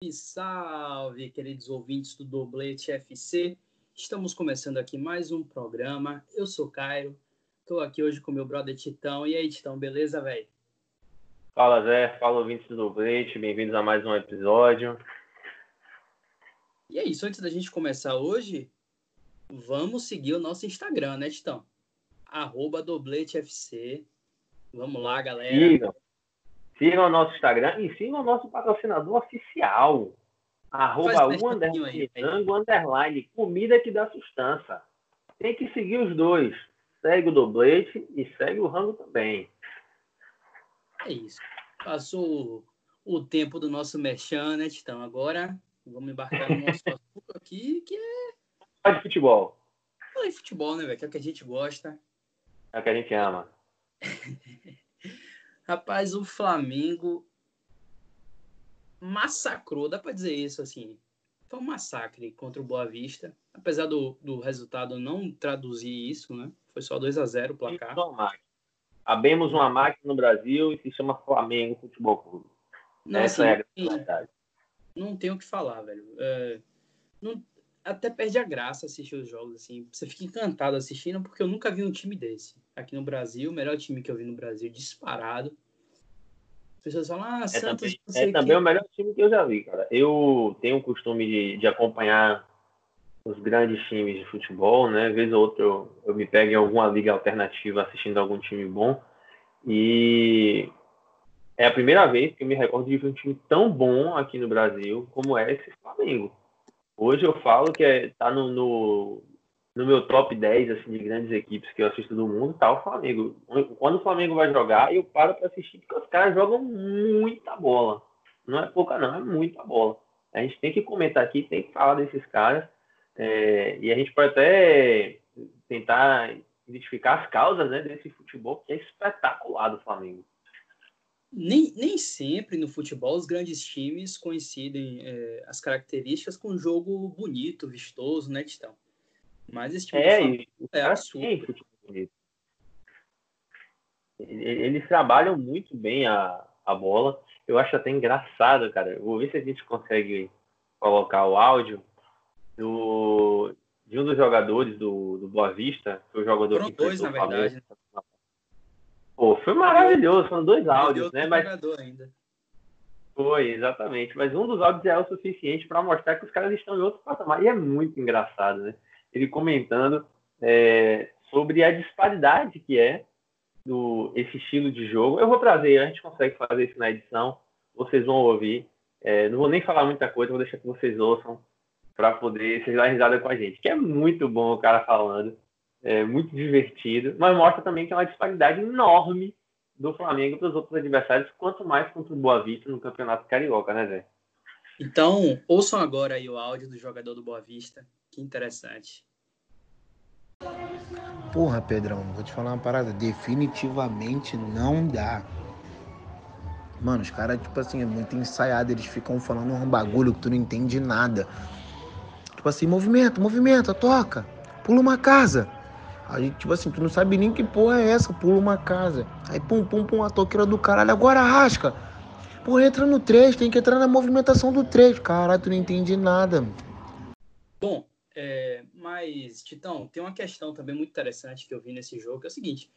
Salve, salve, queridos ouvintes do Doblete FC. Estamos começando aqui mais um programa. Eu sou Cairo, estou aqui hoje com meu brother Titão. E aí, Titão, beleza, velho? Fala, Zé. Fala, ouvintes do Doblete. Bem-vindos a mais um episódio. E é isso, antes da gente começar hoje, vamos seguir o nosso Instagram, né, Titão? Arroba FC. Vamos lá, galera. Sigam o nosso Instagram e sigam o nosso patrocinador oficial. Arroba underline, underline, comida que dá sustância. Tem que seguir os dois. Segue o Doblete e segue o Rango também. É isso. Passou o tempo do nosso merchan, né, Titão? Agora vamos embarcar no nosso assunto aqui, que é... Fala de futebol. Fala de futebol, né, velho? Que é o que a gente gosta. É o que a gente ama. Rapaz, o Flamengo massacrou, dá para dizer isso assim. Foi um massacre contra o Boa Vista. Apesar do, do resultado não traduzir isso, né? Foi só 2 a 0 o placar. Abemos uma máquina no Brasil e se chama Flamengo Futebol Clube. Não, Essa assim, é a verdade. Não tem o que falar, velho. É, não, até perde a graça assistir os jogos, assim. Você fica encantado assistindo, porque eu nunca vi um time desse aqui no Brasil. O melhor time que eu vi no Brasil, disparado. As pessoas falam, ah, é Santos. Também, é também o melhor time que eu já vi, cara. Eu tenho o costume de, de acompanhar os grandes times de futebol, né? Vez ou outra eu, eu me pego em alguma liga alternativa assistindo algum time bom. E é a primeira vez que eu me recordo de ver um time tão bom aqui no Brasil como é esse Flamengo. Hoje eu falo que é, tá no, no, no, meu top 10 assim, de grandes equipes que eu assisto do mundo, tá o Flamengo. Quando o Flamengo vai jogar, eu paro para assistir, porque os caras jogam muita bola. Não é pouca, não, é muita bola. A gente tem que comentar aqui, tem que falar desses caras. É, e a gente pode até tentar identificar as causas né, desse futebol que é espetacular do Flamengo nem, nem sempre no futebol os grandes times coincidem é, as características com um jogo bonito, vistoso, né, Titão? Mas esse time é, e, é absurdo. Eles trabalham muito bem a, a bola. Eu acho até engraçado, cara. vou ver se a gente consegue colocar o áudio do, de um dos jogadores do, do Boa Vista, que é o jogador Foram que dois, na verdade. Né? Pô, foi maravilhoso, são dois áudios, né? Mas ainda. Foi, exatamente. Mas um dos áudios é o suficiente para mostrar que os caras estão em outro patamar. E é muito engraçado, né? Ele comentando é, sobre a disparidade que é do, esse estilo de jogo. Eu vou trazer, a gente consegue fazer isso na edição, vocês vão ouvir. É, não vou nem falar muita coisa, vou deixar que vocês ouçam para poder vocês dar risada com a gente. Que é muito bom o cara falando é muito divertido, mas mostra também que é uma disparidade enorme do Flamengo para os outros adversários, quanto mais contra o Boa Vista no Campeonato Carioca, né, Zé? Então, ouçam agora aí o áudio do jogador do Boa Vista. Que interessante. Porra, Pedrão, vou te falar uma parada. Definitivamente não dá. Mano, os caras, tipo assim, é muito ensaiado. Eles ficam falando um bagulho que tu não entende nada. Tipo assim, movimento, movimento, toca. Pula uma casa. Aí, tipo assim, tu não sabe nem que porra é essa, pula uma casa. Aí, pum, pum, pum, a toqueira do caralho, agora rasca. Pô, entra no 3, tem que entrar na movimentação do 3. Caralho, tu não entende nada. Bom, é, mas, Titão, tem uma questão também muito interessante que eu vi nesse jogo, que é o seguinte.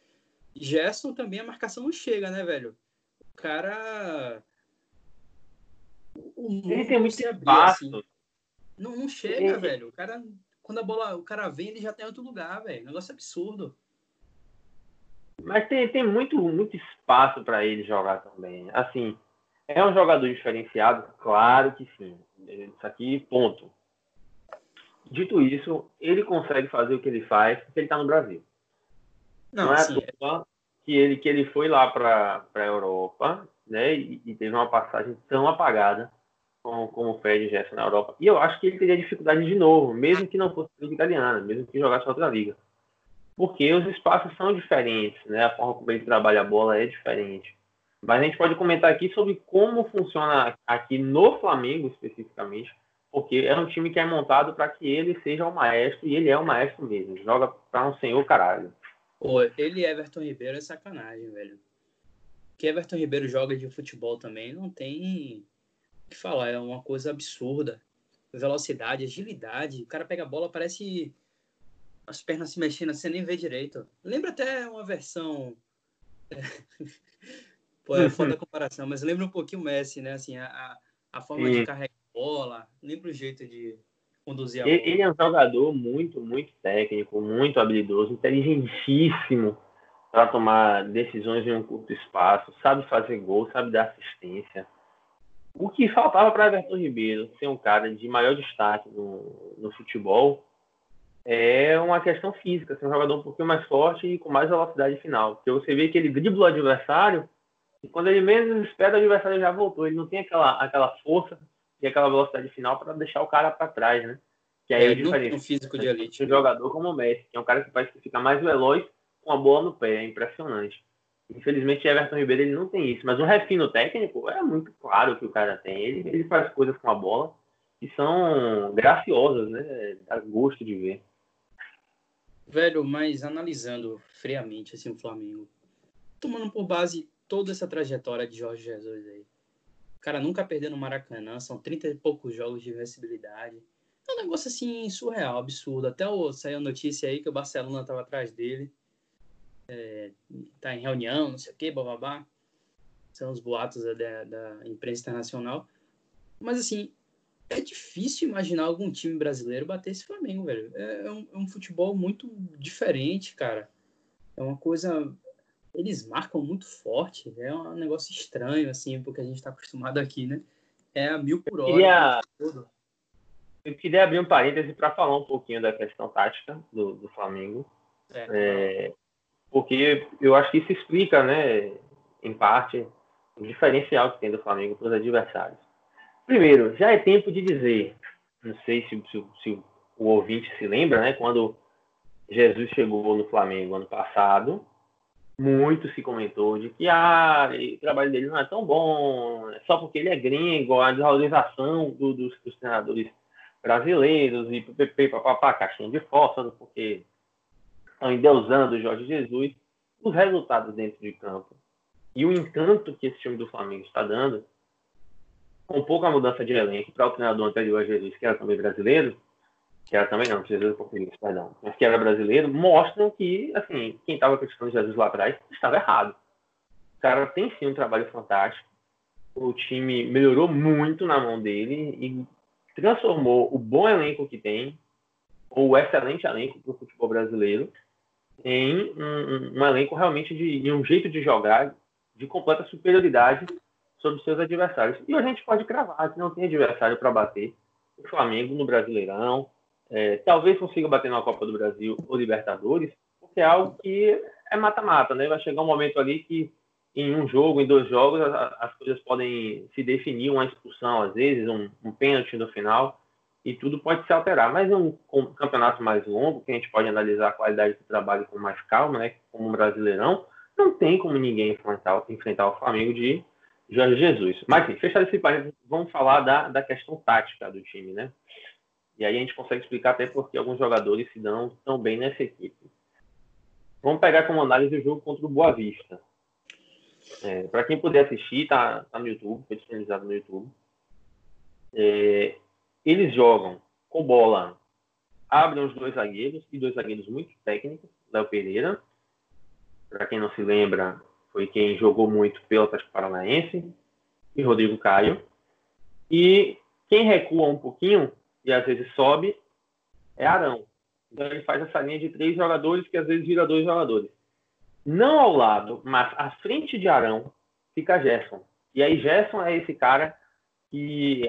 Gerson também a marcação não chega, né, velho? O cara. O ele tem muito espaço. Assim. Não, não chega, ele... velho. O cara quando a bola, o cara vem, ele já tem outro lugar, velho. Negócio absurdo. Mas tem, tem muito, muito espaço para ele jogar também. Assim, é um jogador diferenciado? Claro que sim. Isso aqui, ponto. Dito isso, ele consegue fazer o que ele faz porque ele está no Brasil. Não, Não é sim. que ele, que ele foi lá para a Europa né, e, e teve uma passagem tão apagada como, o Fred Gerson na Europa. E eu acho que ele teria dificuldade de novo, mesmo que não fosse liga italiana, mesmo que jogasse outra liga. Porque os espaços são diferentes, né? A forma como ele trabalha a bola é diferente. Mas a gente pode comentar aqui sobre como funciona aqui no Flamengo especificamente, porque é um time que é montado para que ele seja o maestro e ele é o maestro mesmo. Joga para um senhor caralho. Pô, ele Everton Ribeiro é sacanagem, velho. Que Everton Ribeiro joga de futebol também não tem que falar, é uma coisa absurda. Velocidade, agilidade. O cara pega a bola, parece as pernas se mexendo, você nem vê direito. Lembra até uma versão. Pô, é foda a comparação, mas lembra um pouquinho o Messi, né? Assim, a, a forma Sim. de carregar a bola, lembra o jeito de conduzir a ele, bola. Ele é um jogador muito, muito técnico, muito habilidoso, inteligentíssimo para tomar decisões em um curto espaço, sabe fazer gol, sabe dar assistência. O que faltava para Everton Ribeiro ser um cara de maior destaque no, no futebol é uma questão física, ser um jogador um pouquinho mais forte e com mais velocidade final. Porque você vê que ele dribla o adversário e quando ele menos espera, o adversário já voltou. Ele não tem aquela, aquela força e aquela velocidade final para deixar o cara para trás, né? Que aí é, é diferente. Um físico de elite. Um jogador como o Messi, que é um cara que parece que fica mais veloz com a bola no pé. É impressionante. Infelizmente, Everton Ribeiro ele não tem isso. Mas o refino técnico é muito claro que o cara tem. Ele, ele faz coisas com a bola que são graciosas, né? Dá gosto de ver. Velho, mas analisando friamente assim, o Flamengo, tomando por base toda essa trajetória de Jorge Jesus aí. O cara nunca perdeu no Maracanã, são 30 e poucos jogos de invencibilidade. É um negócio assim surreal, absurdo. Até o, saiu a notícia aí que o Barcelona tava atrás dele. É, tá em reunião, não sei o que, bababá. São os boatos da, da imprensa internacional. Mas assim, é difícil imaginar algum time brasileiro bater esse Flamengo, velho. É, é, um, é um futebol muito diferente, cara. É uma coisa eles marcam muito forte. É um negócio estranho, assim, porque a gente está acostumado aqui, né? É a mil por hora. Eu queria, eu queria abrir um parêntese para falar um pouquinho da questão tática do, do Flamengo. É. É, porque eu acho que isso explica, né, em parte, o diferencial que tem do Flamengo para os adversários. Primeiro, já é tempo de dizer, não sei se, se, se o ouvinte se lembra, né, quando Jesus chegou no Flamengo ano passado, muito se comentou de que ah, o trabalho dele não é tão bom, é só porque ele é gringo, a desvalorização do, dos, dos, treinadores brasileiros e papapá, caixinha de fósforo, porque estão endeusando o Jorge Jesus. Os resultados dentro de campo e o encanto que esse time do Flamengo está dando, com pouca mudança de elenco para o treinador anterior Jesus, que era também brasileiro, que era também não, Jesus português, perdão, mas que era brasileiro, mostram que, assim, quem estava criticando Jesus lá atrás estava errado. O cara tem sim um trabalho fantástico. O time melhorou muito na mão dele e transformou o bom elenco que tem, ou o excelente elenco para o futebol brasileiro, em um, um elenco realmente de, um jeito de jogar de completa superioridade sobre seus adversários. E a gente pode cravar que não tem adversário para bater o Flamengo no Brasileirão, é, talvez consiga bater na Copa do Brasil ou Libertadores, porque é algo que é mata-mata, né? Vai chegar um momento ali que em um jogo, em dois jogos, as, as coisas podem se definir, uma expulsão às vezes, um, um pênalti no final, e tudo pode se alterar. Mas um, um, campeonato mais longo, que a gente pode analisar a qualidade do trabalho com mais calma, né? Como um brasileirão, não tem como ninguém enfrentar, enfrentar o Flamengo de Jorge Jesus. Mas, enfim, fechado esse parênteses, vamos falar da, da questão tática do time, né? E aí a gente consegue explicar até porque alguns jogadores se dão tão bem nessa equipe. Vamos pegar como análise o jogo contra o Boa Vista. É, Para quem puder assistir, tá, tá, no YouTube, foi disponibilizado no YouTube. É, eles jogam com bola, abrem os dois zagueiros, e dois zagueiros muito técnicos, Léo Pereira. Para quem não se lembra, foi quem jogou muito pelo Atlético Paranaense, e Rodrigo Caio. E quem recua um pouquinho e às vezes sobe, é Arão. Então ele faz essa linha de três jogadores que às vezes vira dois jogadores. Não ao lado, mas à frente de Arão fica Gerson. E aí Gerson é esse cara que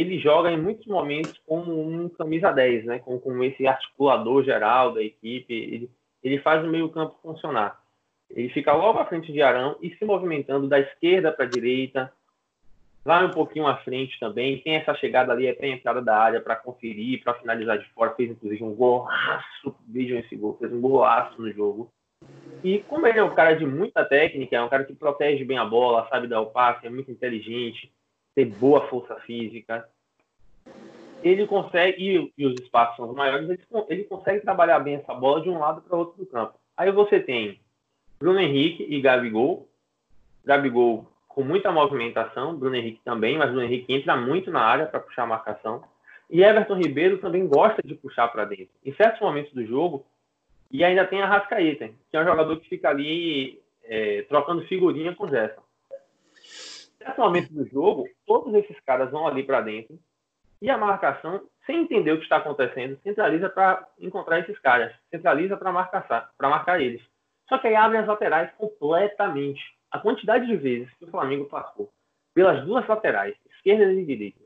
ele joga em muitos momentos como um camisa 10, né? Com, com esse articulador geral da equipe. Ele, ele faz o meio campo funcionar. Ele fica logo à frente de Arão e se movimentando da esquerda para a direita, vai um pouquinho à frente também, tem essa chegada ali até a entrada da área para conferir, para finalizar de fora, fez inclusive um golaço, vejam esse gol, fez um golaço no jogo. E como ele é um cara de muita técnica, é um cara que protege bem a bola, sabe dar o passe, é muito inteligente, tem boa força física, ele consegue, e, os espaços são maiores, ele, ele consegue trabalhar bem essa bola de um lado para outro do campo. Aí você tem Bruno Henrique e Gabigol, Gabigol com muita movimentação, Bruno Henrique também, mas Bruno Henrique entra muito na área para puxar a marcação. E Everton Ribeiro também gosta de puxar para dentro. Em certos momentos do jogo, e ainda tem a Rascaeta, que é um jogador que fica ali é, trocando figurinha com o Gerson. Em certos momentos do jogo, todos esses caras vão ali para dentro e a marcação, sem entender o que está acontecendo, centraliza para encontrar esses caras, centraliza para marcar, marcar eles. Só que aí abre as laterais completamente. A quantidade de vezes que o Flamengo passou pelas duas laterais, esquerda e direita,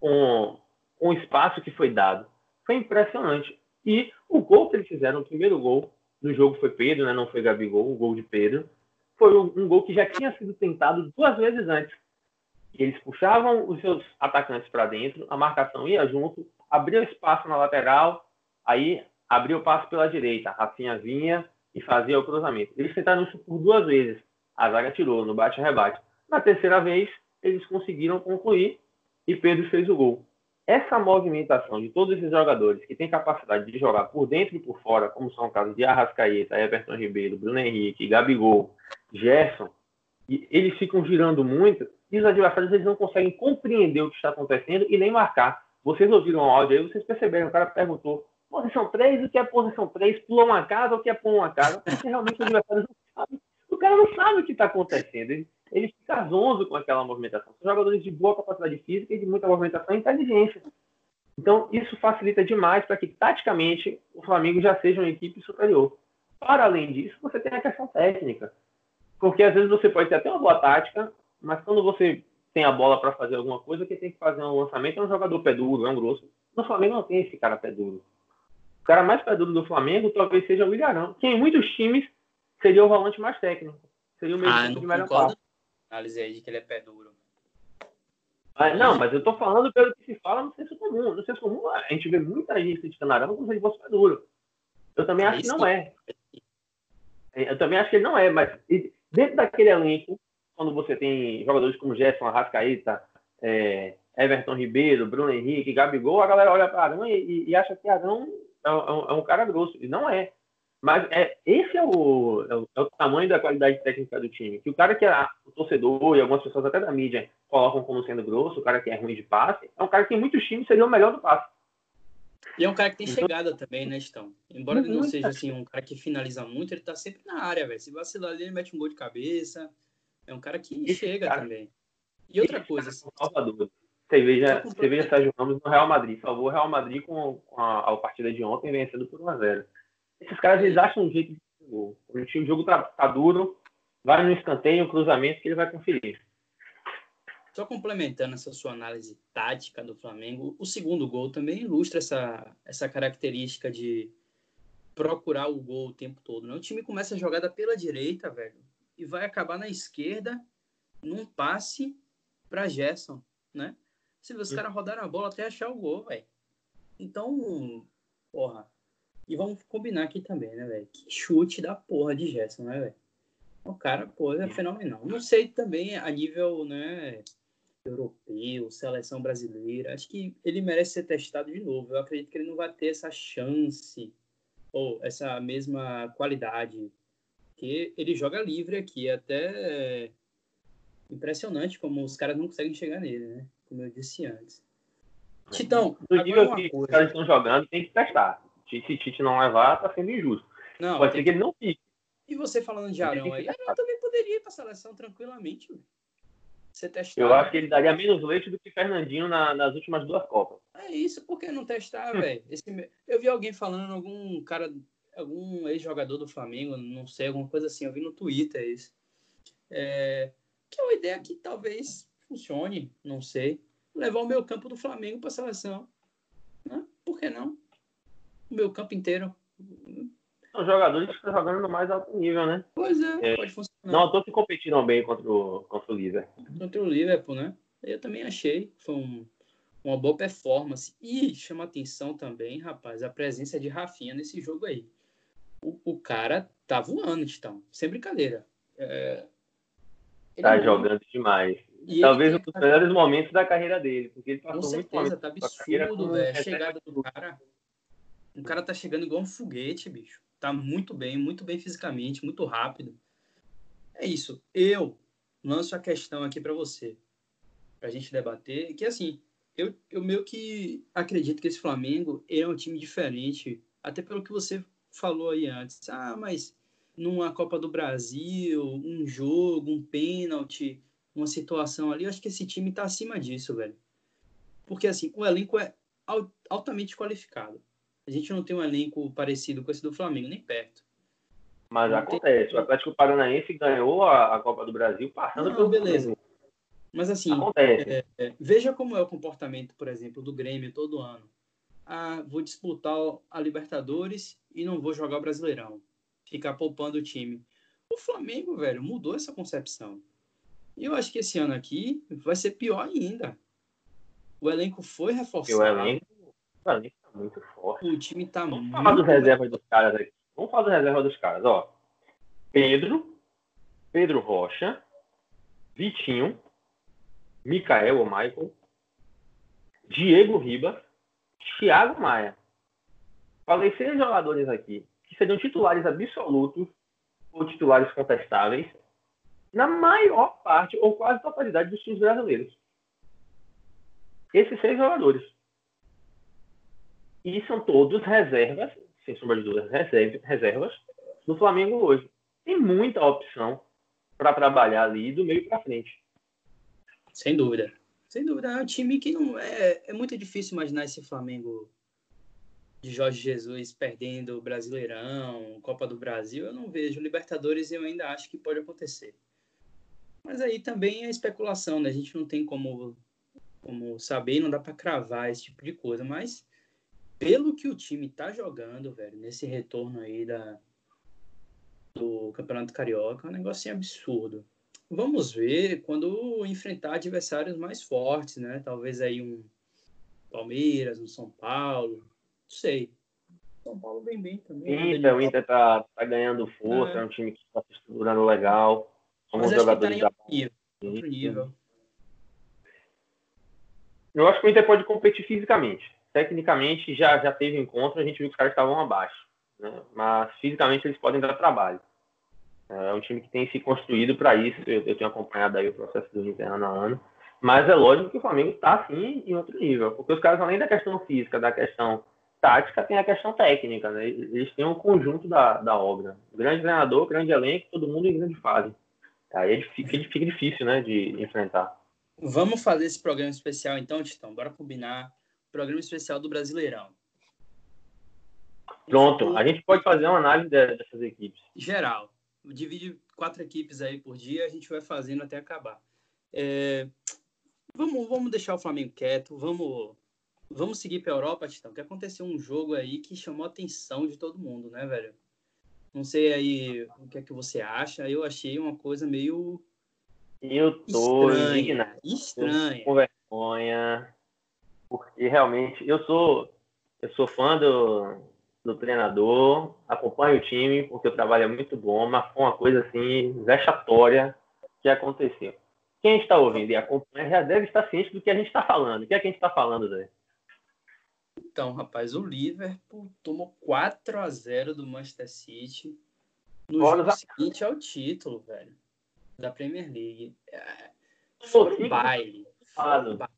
com, com o espaço que foi dado, foi impressionante. E o gol que eles fizeram, o primeiro gol do jogo foi Pedro, né? não foi Gabigol, o gol de Pedro, foi um, gol que já tinha sido tentado duas vezes antes. Eles puxavam os seus atacantes para dentro, a marcação ia junto, abria espaço na lateral, aí abria o passo pela direita, Rafinha vinha e fazia o cruzamento. Eles tentaram isso por duas vezes. A zaga tirou no bate-rebate. Na terceira vez, eles conseguiram concluir e Pedro fez o gol. Essa movimentação de todos esses jogadores que têm capacidade de jogar por dentro e por fora, como são o caso de Arrascaeta, Everton Ribeiro, Bruno Henrique, Gabigol, Gerson, eles ficam girando muito e os adversários eles não conseguem compreender o que está acontecendo e nem marcar. Vocês ouviram o áudio aí, vocês perceberam, o cara perguntou posição 3, o que é posição 3, pula uma casa, o que é pular uma casa, porque realmente os adversários não sabem. O cara não sabe o que está acontecendo. Ele, ele fica zonzo com aquela movimentação. São jogadores de boa capacidade física e de muita movimentação e inteligência. Então, isso facilita demais para que, taticamente, o Flamengo já seja uma equipe superior. Para além disso, você tem a questão técnica. Porque às vezes você pode ter até uma boa tática, mas quando você tem a bola para fazer alguma coisa, que tem que fazer um lançamento é um jogador pé duro, é um grosso. No Flamengo não tem esse cara pé duro. O cara mais pé duro do Flamengo talvez seja o Ilharão, que em muitos times seria o volante mais técnico. Seria o mesmo ah, de melhor passo. Análise aí de que ele é pé duro. Não, mas eu tô falando pelo que se fala no senso comum. No senso comum, a gente vê muita gente criticando Arão como se ele fosse pé duro. Eu também acho que não é. Eu também acho que ele não é, mas dentro daquele elenco, quando você tem jogadores como Gerson, Arrascaíta, é, Everton Ribeiro, Bruno Henrique, Gabigol, a galera olha para Arão e, e, acha que Arão é um, é um, cara grosso. E não é. Mas é, esse é o, é o, é, o, tamanho da qualidade técnica do time. Que o cara que é o torcedor e algumas pessoas até da mídia colocam como sendo grosso, o cara que é ruim de passe, é um cara que em muitos times seria o melhor do passe. E é um cara que tem então, chegada também, né, Estão? Embora ele não seja assim, um cara que finaliza muito, ele tá sempre na área, velho. Se vacilar ali, ele mete um gol de cabeça. É um cara que esse chega cara, também. E outra coisa. Assim, Salvador. Você veja, você veja Sérgio Ramos no Real Madrid. Salvou o Real Madrid com, com a, a, partida de ontem, vencendo por 1x0. Esses caras, eles acham um jeito de gol. O jogo tá, tá duro, vai no escanteio, um cruzamento que ele vai conferir. Só complementando essa sua análise tática do Flamengo, o segundo gol também ilustra essa, essa característica de procurar o gol o tempo todo. Né? O time começa a jogada pela direita, velho, e vai acabar na esquerda num passe para Gerson, né? Se os caras rodaram a bola até achar o gol, velho. Então, porra. E vamos combinar aqui também, né, velho? Que chute da porra de Gerson, né, velho? O cara, pô, é fenomenal. Não sei também a nível, né, europeu, seleção brasileira. Acho que ele merece ser testado de novo. Eu acredito que ele não vai ter essa chance ou essa mesma qualidade. Que ele joga livre aqui, é até é impressionante como os caras não conseguem chegar nele, né? Como eu disse antes. Titão, do nível que coisa. os caras estão jogando, tem que testar. Se Tite não levar, tá sendo injusto. Não, Pode ser que... que ele não fique. E você falando de Arão aí, Arão também poderia ir para a seleção tranquilamente. Véio ser testado. Eu acho que ele daria menos leite do que Fernandinho na, nas últimas duas Copas. É isso, por que não testar, velho? Eu vi alguém falando, algum cara, algum ex-jogador do Flamengo, não sei, alguma coisa assim, eu vi no Twitter isso. É, que é uma ideia que talvez funcione, não sei. Levar o meu campo do Flamengo para a seleção. Né? Por que não? Meu campo inteiro são jogadores que estão jogando no mais alto nível, né? Pois é, é pode funcionar. Não, todos competiram bem contra o, contra o Liverpool. Contra o Liverpool, né? Eu também achei. Foi um, uma boa performance. E chama atenção também, rapaz, a presença de Rafinha nesse jogo aí. O, o cara tá voando, então. Sem brincadeira. É... Tá não... jogando demais. E Talvez um dos melhores momentos da carreira dele, porque ele passou Com certeza, tá absurdo, velho. A chegada do cara. O cara tá chegando igual um foguete, bicho tá muito bem, muito bem fisicamente, muito rápido. É isso. Eu, lanço a questão aqui para você, para a gente debater, que assim, eu, eu meio que acredito que esse Flamengo é um time diferente, até pelo que você falou aí antes. Ah, mas numa Copa do Brasil, um jogo, um pênalti, uma situação ali, eu acho que esse time está acima disso, velho. Porque assim, o elenco é altamente qualificado. A gente não tem um elenco parecido com esse do Flamengo, nem perto. Mas não acontece. Tem... O Atlético Paranaense ganhou a, a, Copa do Brasil passando não, pelo beleza. Mas assim, é, é, veja como é o comportamento, por exemplo, do Grêmio todo ano. Ah, vou disputar a Libertadores e não vou jogar o Brasileirão. Ficar poupando o time. O Flamengo, velho, mudou essa concepção. E eu acho que esse ano aqui vai ser pior ainda. O elenco foi reforçado. O elenco, o elenco muito forte. O time tá Vamos muito. Vamos falar dos reservas dos caras aqui. Vamos falar dos reservas dos caras, ó. Pedro, Pedro Rocha, Vitinho, Micael ou Michael, Diego Ribas, Thiago Maia. Falei seis jogadores aqui que seriam titulares absolutos ou titulares contestáveis na maior parte ou quase totalidade dos times brasileiros. Esses seis jogadores. E são todos reservas, sem sombra de dúvidas, reservas do Flamengo hoje. Tem muita opção para trabalhar ali do meio para frente. Sem dúvida. Sem dúvida. É um time que não. É, é muito difícil imaginar esse Flamengo de Jorge Jesus perdendo o Brasileirão, Copa do Brasil. Eu não vejo. Libertadores eu ainda acho que pode acontecer. Mas aí também é especulação, né? A gente não tem como, como saber, não dá para cravar esse tipo de coisa. Mas pelo que o time tá jogando, velho, nesse retorno aí da, do Campeonato Carioca, é um negócio absurdo. Vamos ver quando enfrentar adversários mais fortes, né? Talvez aí um Palmeiras, um São Paulo, não sei. São Paulo vem bem também. Inter, o Inter tá, tá ganhando força, é. é um time que está se estruturando legal. Somos Mas jogadores tá nível, outro nível. Eu acho que o Inter pode competir fisicamente. Tecnicamente já, já teve encontro, a gente viu que os caras estavam abaixo. Né? Mas fisicamente eles podem dar trabalho. É um time que tem se construído para isso. Eu, eu, tenho acompanhado aí o processo do Inter ano a ano. Mas é lógico que o Flamengo está, sim, em outro nível. Porque os caras, além da questão física, da questão tática, tem a questão técnica. Né? Eles têm um conjunto da, da obra. Grande treinador, grande elenco, todo mundo em grande fase. Aí é fica, fica difícil né, de enfrentar. Vamos fazer esse programa especial então, Titão. Bora combinar. Programa especial do Brasileirão. Pronto, a gente pode fazer uma análise dessas equipes. Geral divide quatro equipes aí por dia, a gente vai fazendo até acabar. É, vamos, vamos deixar o Flamengo quieto, vamos, vamos seguir para a Europa, Titão, que aconteceu um jogo aí que chamou a atenção de todo mundo, né, velho? Não sei aí o que é que você acha, eu achei uma coisa meio eu tô estranha, estranha. com vergonha, porque realmente eu sou eu sou fã do, do treinador, acompanho o time, porque o trabalho é muito bom, mas foi uma coisa assim, vexatória que aconteceu. Quem está ouvindo e acompanha já deve estar ciente do que a gente está falando. O que é que a gente está falando, Zé? Então, rapaz, o Liverpool tomou 4 a 0 do Manchester City no Olha jogo seguinte ao título, velho, da Premier League. É, foi um baile. Foi um baile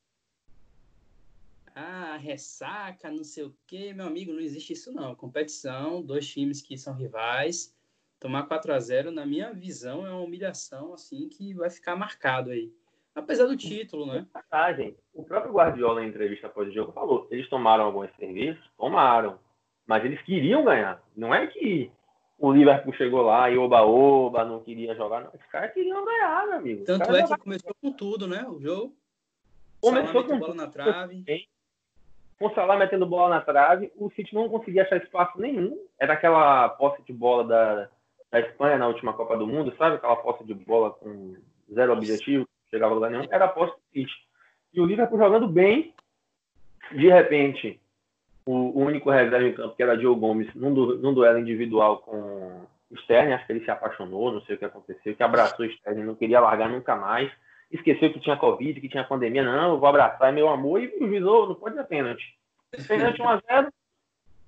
ah, ressaca, não sei o quê. Meu amigo, não existe isso não. Competição, dois times que são rivais, tomar 4 a 0 na minha visão, é uma humilhação assim que vai ficar marcado aí. Apesar do título, né? Passagem. O próprio Guardiola, em entrevista após o jogo, falou: eles tomaram algumas cervejas? Tomaram. Mas eles queriam ganhar. Não é que o Liverpool chegou lá e oba-oba, não queria jogar. Não. Os caras queriam ganhar, meu amigo. Tanto é que começou com tudo, né? O jogo. Começou com bola na trave com Salah metendo bola na trave, o City não conseguia achar espaço nenhum. Era aquela posse de bola da, da Espanha na última Copa do Mundo, sabe? Aquela posse de bola com zero objetivo, chegava a lugar nenhum. Era a posse do City. E o Liverpool jogando bem, de repente, o, único reserva em campo, que era Joe Gomes, num, du, num duelo individual com o Sterling, acho que ele se apaixonou, não sei o que aconteceu, que abraçou o Sterling, não queria largar nunca mais esqueceu que tinha Covid, que tinha pandemia. Não, eu vou abraçar, é meu amor. E o juiz, não pode dar pênalti. Pênalti 1x0.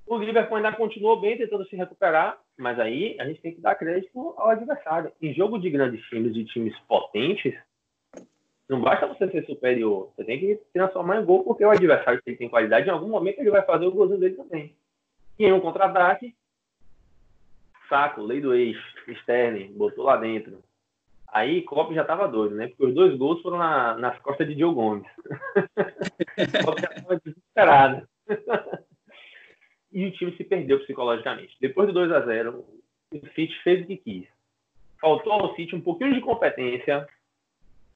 O Liverpool ainda continuou bem, tentando se recuperar. Mas aí a gente tem que dar crédito ao adversário. Em jogo de grandes times, de times potentes, não basta você ser superior. Você tem que transformar em gol, porque o adversário que tem qualidade, em algum momento ele vai fazer o golzinho dele também. E em um contra-ataque, saco, lei do ex, Sterling, botou lá dentro. Aí Klopp já tava doido, né? Porque os dois gols foram na, nas costas de Diogo Gomes. Klopp já tava desesperado. e o time se perdeu psicologicamente. Depois do 2 a 0 o City fez o que quis. Faltou ao City um pouquinho de competência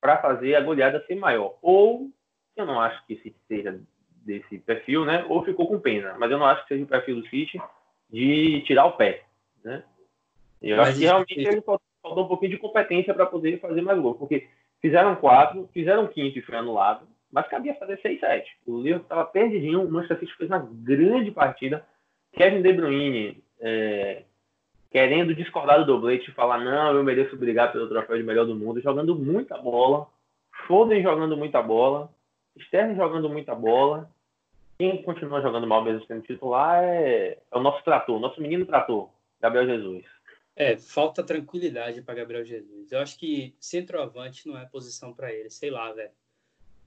para fazer a goleada ser maior. Ou, eu não acho que City seja desse perfil, né? Ou ficou com pena. Mas eu não acho que seja o perfil do City de tirar o pé, né? Eu Mas acho que realmente ele faltou, faltou um pouquinho de competência para poder fazer mais gol. Porque fizeram quatro, fizeram quinto e foi anulado. Mas cabia fazer 6 7 O Liverpool estava perdidinho. O Manchester City fez uma grande partida. Kevin De Bruyne é, querendo discordar do doblete falar, não, eu mereço brigar pelo troféu de melhor do mundo, jogando muita bola, Foden jogando muita bola, Sterling jogando muita bola. Quem continua jogando mal mesmo sendo titular é, é o nosso trator, nosso menino trator, Gabriel Jesus. É, falta tranquilidade para Gabriel Jesus. Eu acho que centroavante não é posição para ele, sei lá, velho.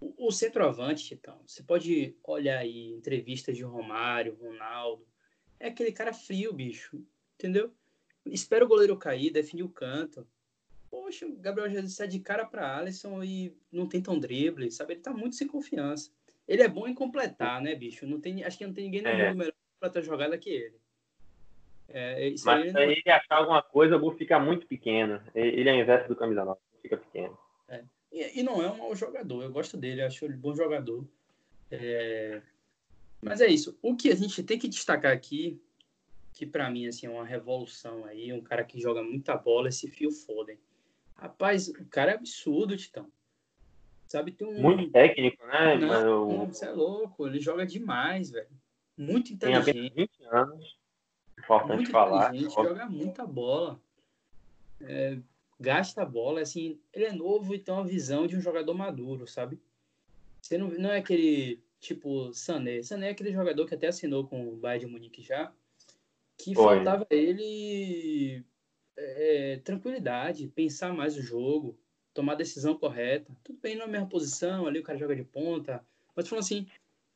O, o centroavante, então, você pode olhar aí entrevistas de Romário, Ronaldo, é aquele cara frio, bicho, entendeu? espera o goleiro cair, define o canto. Poxa, o Gabriel Jesus sai de cara para Alisson e não tem tão drible, sabe? Ele tá muito sem confiança. Ele é bom em completar, né, bicho? Não tem, acho que não tem ninguém no é. mundo melhor para jogada que ele. É, Mas aí ele, ele achar alguma coisa, o gol fica muito pequeno. Ele é o inverso do camisa 9, fica pequeno. É. E, e, não é um mau jogador, eu gosto dele, acho ele bom jogador. É... Mas é isso. O que a gente tem que destacar aqui que para mim assim, é uma revolução aí, um cara que joga muita bola, esse Fio Foden. Rapaz, o cara é absurdo, Titão. Sabe, tem um... Muito técnico, né? Não, não, você é louco, ele joga demais, velho. Muito inteligente. Tem 20 anos, importante muito falar. Inteligente, joga muita bola. É, gasta a bola, assim, ele é novo e tem uma visão de um jogador maduro, sabe? Você não, não é aquele tipo Sané. Sané é aquele jogador que até assinou com o Bayern de Munique já, que Foi. faltava ele é, tranquilidade, pensar mais o jogo, tomar a decisão correta. Tudo bem, não é a mesma posição, ali o cara joga de ponta, mas falando assim,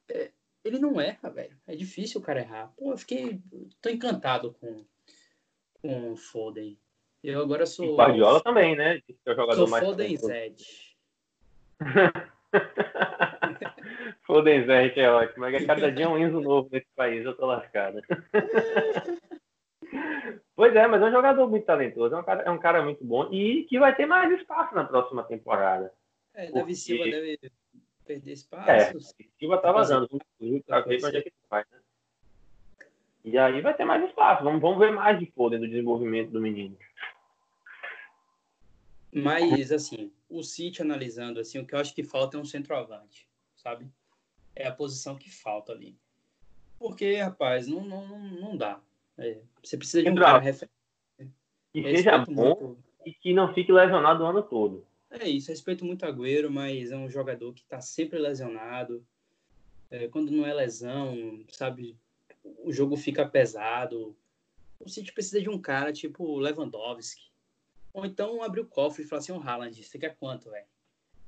é, ele não erra, velho. É difícil o cara errar. Pô, eu fiquei. tô encantado com, com o Foden. Eu agora sou. E Guardiola também, né? É o jogador sou mais Foden Zed. Foden-Zert é ótimo. É cada dia um Enzo novo nesse país, eu tô lascado. pois é, mas é um jogador muito talentoso, é um, cara, é um cara muito bom e que vai ter mais espaço na próxima temporada. É. Davi Silva deve perder espaço. É, Silva tá vazando, pra ver onde é que né? E aí vai ter mais espaço. Vamos, vamos ver mais de Foden do desenvolvimento do menino. Mas, assim, o City analisando, assim, o que eu acho que falta é um centroavante, sabe? é a posição que falta ali. Porque, rapaz, não, não, não dá. É, você precisa de um cara referente. Que seja bom muito... e que não fique lesionado o ano todo. É isso, respeito muito Agüero, mas é um jogador que está sempre lesionado. É, quando não é lesão, sabe, o jogo fica pesado. O City precisa de um cara tipo Lewandowski. Ou então abrir o cofre e falar assim, o oh, Haaland, você quer quanto, velho?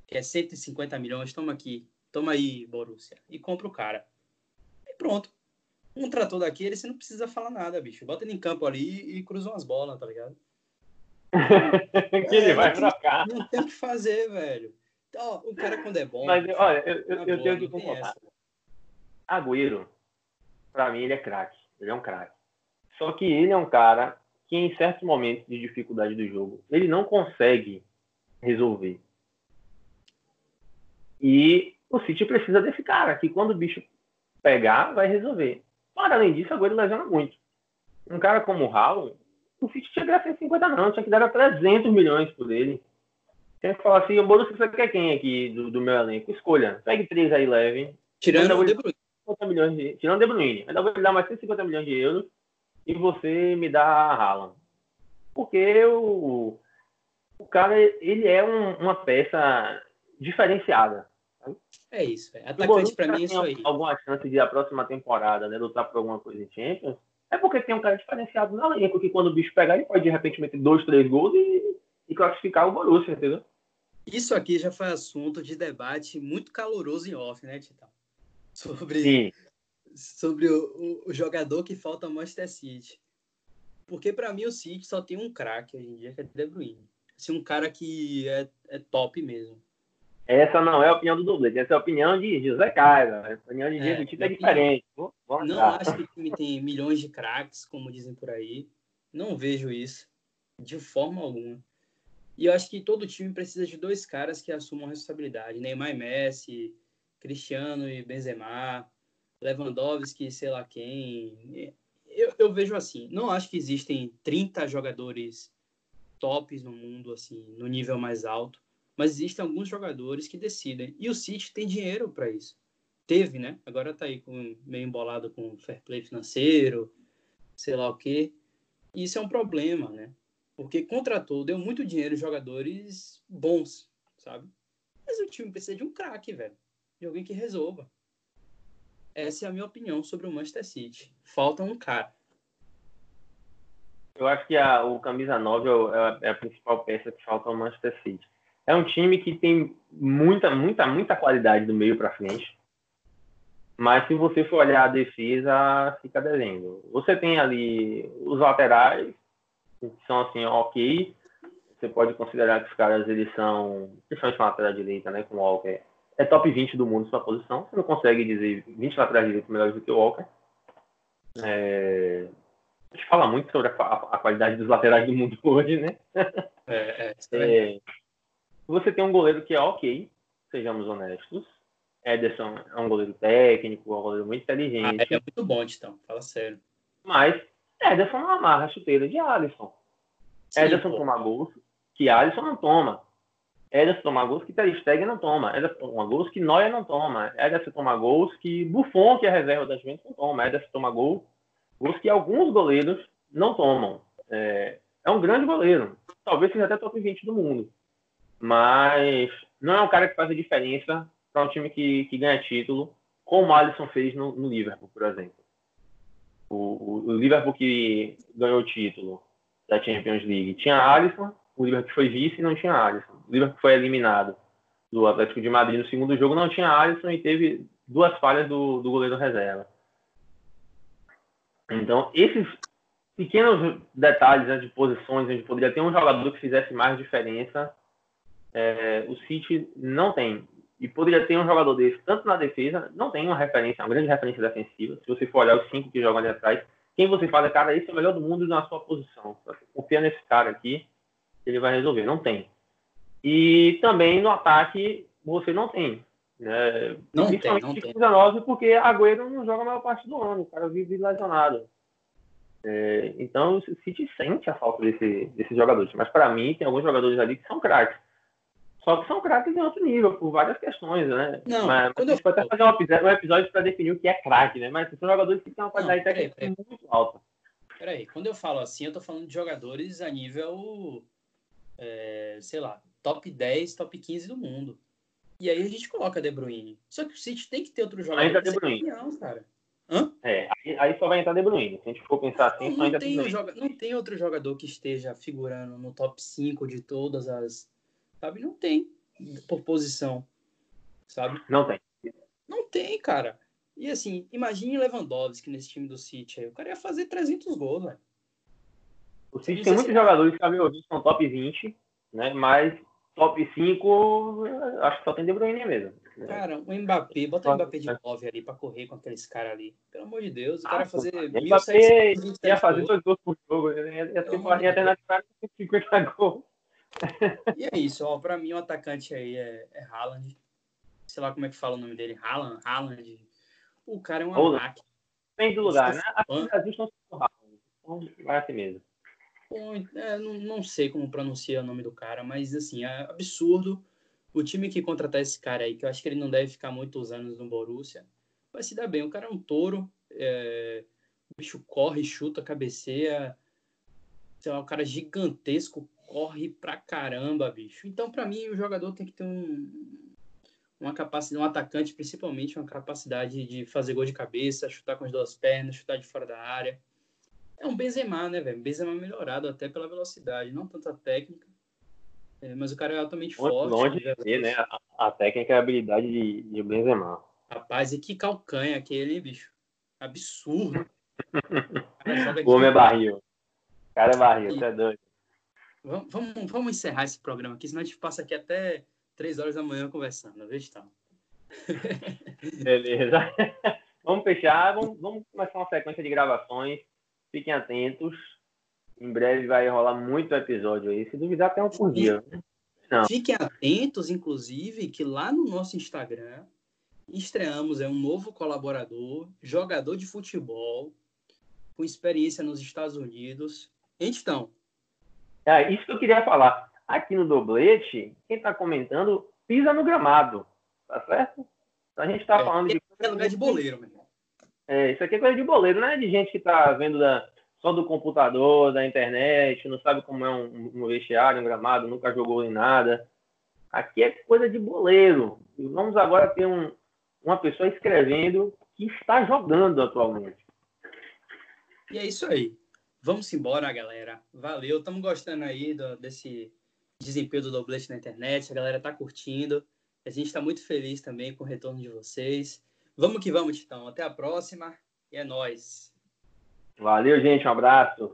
Quer 150 milhões? Toma aqui. Toma aí, Borussia. E compra o cara. E pronto. Um trator daquele, você não precisa falar nada, bicho. Bota ele em campo ali e cruza umas bolas, tá ligado? que ele vai trocar. Não tem o que fazer, velho. Então, o cara quando é bom. Mas, olha, eu, eu, eu boa, tenho que concordar. Agüero, pra mim, ele é craque. Ele é um craque. Só que ele é um cara que, em certos momentos de dificuldade do jogo, ele não consegue resolver. E o City precisa desse cara, que quando o bicho pegar, vai resolver. Para além disso, agora ele lesiona muito. Um cara como o Haaland, o City tinha que dar 150 não, tinha que dar 300 milhões por ele. Tinha que falar assim, o Borussia você quer quem aqui do, do, meu elenco? Escolha. Pegue três aí, leve. Tirando o De Bruyne. Milhões de, tirando o De Bruyne. Ainda vou lhe dar mais 150 milhões de euros e você me dá a Haaland. Porque o, o cara, ele é um, uma peça diferenciada. É isso, velho. Atacante pra mim é isso aí. Alguma chance de a próxima temporada, né, lutar por alguma coisa em Champions? É porque tem um cara diferenciado no elenco, que quando o bicho pegar, ele pode de repente meter dois, três gols e, e classificar o Borussia, entendeu? Isso aqui já foi assunto de debate muito caloroso em off, né, Titão? Sobre, Sim. sobre o, o, jogador que falta ao Manchester City. Porque para mim o City só tem um craque hoje em dia, que é De Bruyne. Assim, um cara que é, é top mesmo. Essa não é a opinião do dublê, essa é a opinião de José Caio. A opinião de Diego é, Tito é diferente. Não acho que o time tem milhões de craques, como dizem por aí. Não vejo isso de forma alguma. E eu acho que todo time precisa de dois caras que assumam a responsabilidade. Neymar e Messi, Cristiano e Benzema, Lewandowski, sei lá quem. Eu, eu vejo assim, não acho que existem 30 jogadores tops no mundo, assim, no nível mais alto mas existem alguns jogadores que decidem. E o City tem dinheiro para isso. Teve, né? Agora tá aí com, meio embolado com fair play financeiro, sei lá o quê. E isso é um problema, né? Porque contratou, deu muito dinheiro jogadores bons, sabe? Mas o time precisa de um craque, velho. De alguém que resolva. Essa é a minha opinião sobre o Manchester City. Falta um cara. Eu acho que a, o camisa 9 é, é a principal peça que falta ao Manchester City é um time que tem muita, muita, muita qualidade do meio para frente. Mas se você for olhar a defesa, fica devendo. Você tem ali os laterais, que são assim, ok. Você pode considerar que os caras, eles são, principalmente na lateral direita, né, com o Walker, é top 20 do mundo sua posição. Você não consegue dizer 20 laterais direitos melhores do que o Walker. É... A gente fala muito sobre a, a, a, qualidade dos laterais do mundo hoje, né? É, é, é, você tem um goleiro que é ok, sejamos honestos. Ederson é um goleiro técnico, é um goleiro muito inteligente. Ah, é muito bom, então, fala sério. Mas Ederson não amarra a chuteira de Alisson. Sim, Ederson pô. toma gols que Alisson não toma. Ederson toma gols que Ter Stegen não toma. Ederson toma gols que Neuer não toma. Ederson toma gols que Buffon, que é a reserva da Juventus, não toma. Ederson toma gols, gols que alguns goleiros não tomam. É, é um grande goleiro. Talvez seja até top 20 do mundo mas não é um cara que faz a diferença para um time que, que ganha título, como o Alisson fez no, no Liverpool, por exemplo. O, o, o, Liverpool que ganhou o título da Champions League tinha Alisson, o Liverpool foi vice não tinha Alisson. O Liverpool foi eliminado do Atlético de Madrid no segundo jogo, não tinha Alisson e teve duas falhas do, do goleiro reserva. Então, esses pequenos detalhes né, de posições, onde poderia ter um jogador que fizesse mais diferença, é, o City não tem. E poderia ter um jogador desse, tanto na defesa, não tem uma referência, uma grande referência defensiva. Se você for olhar os cinco que jogam ali atrás, quem você fala, cara, esse é o melhor do mundo na sua posição. Confia nesse cara aqui, ele vai resolver. Não tem. E também no ataque, você não tem. Né? Não Principalmente tem, não tem. 19, porque Agüero não joga a maior parte do ano. O cara vive lesionado. É, então, o City sente a falta desse, desses jogadores. Mas, para mim, tem alguns jogadores ali que são craques. Só que são craques em outro nível, por várias questões, né? Não, mas, quando gente eu... pode até fazer um episódio, para definir o que é craque, né? Mas são jogadores que têm uma qualidade técnica muito alta. Peraí, quando eu falo assim, eu tô falando de jogadores a nível, é, sei lá, top 10, top 15 do mundo. E aí a gente coloca De Bruyne. Só que o City tem que ter outro jogador. Ainda De Bruyne. Campeão, cara. Hã? É, aí, aí, só vai entrar De Bruyne. Se a gente for pensar assim, não, só ainda tem, joga... não tem outro jogador que esteja figurando no top 5 de todas as sabe? Não tem por posição, sabe? Não tem. Não tem, cara. E assim, imagine Lewandowski nesse time do City aí. O cara ia fazer 300 gols, velho. O City tem muitos jogadores que, a meu ver, são top 20, né? Mas top 5, acho que só tem De Bruyne mesmo. Cara, o Mbappé, bota o Mbappé de 9 ali pra correr com aqueles caras ali. Pelo amor de Deus, o cara ia fazer. Ah, Mbappé ia fazer dois gols por jogo. Ia, ia ter uma linha alternativa de 50 gols e é isso, ó. Pra mim, o atacante aí é, é Haaland. Sei lá como é que fala o nome dele. Haaland, Haaland. O cara é uma máquina. Tem do lugar, né? Aqui Brasil estão Haaland. Então, vai assim mesmo. é, não, não sei como pronuncia o nome do cara, mas assim, é absurdo. O time que contratar esse cara aí, que eu acho que ele não deve ficar muitos anos no Borussia, vai se dar bem. O cara é um touro, é... o bicho corre, chuta, cabeceia. Sei lá, um cara gigantesco, corre pra caramba, bicho. Então, para mim, o jogador tem que ter um, uma capacidade, um atacante, principalmente, uma capacidade de fazer gol de cabeça, chutar com as duas pernas, chutar de fora da área. É um Benzema, né, velho? Benzema melhorado até pela velocidade, não tanta técnica. É, mas o cara é altamente longe, forte. Longe de ser, né? A, a, técnica e a habilidade de, de Benzema. Rapaz, e que calcanha aquele, bicho. Absurdo. o homem é barril. O cara é barril, você é doido. Vamos, vamos, vamos encerrar esse programa aqui, senão a gente passa aqui até 3 horas da manhã conversando, veja então. Beleza. vamos fechar, vamos, vamos começar uma sequência de gravações. Fiquem atentos. Em breve vai rolar muito episódio aí. Se duvidar, até um por dia. Não. Fiquem atentos, inclusive, que lá no nosso Instagram estreamos é um novo colaborador, jogador de futebol, com experiência nos Estados Unidos. Então. É, isso que eu queria falar. Aqui no Doblete, quem está comentando pisa no gramado. Tá certo? Então a gente está é, falando de. É lugar de boleiro, meu irmão. É, isso aqui é coisa de boleiro, não é de gente que está vendo da, só do computador, da internet, não sabe como é um, um vestiário, um gramado, nunca jogou em nada. Aqui é coisa de boleiro. E vamos agora ter um, uma pessoa escrevendo que está jogando atualmente. E é isso aí. Vamos embora, galera. Valeu. Estamos gostando aí do, desse desempenho do Doblete na internet. A galera está curtindo. A gente está muito feliz também com o retorno de vocês. Vamos que vamos, Titão. Até a próxima. E é nóis. Valeu, gente. Um abraço.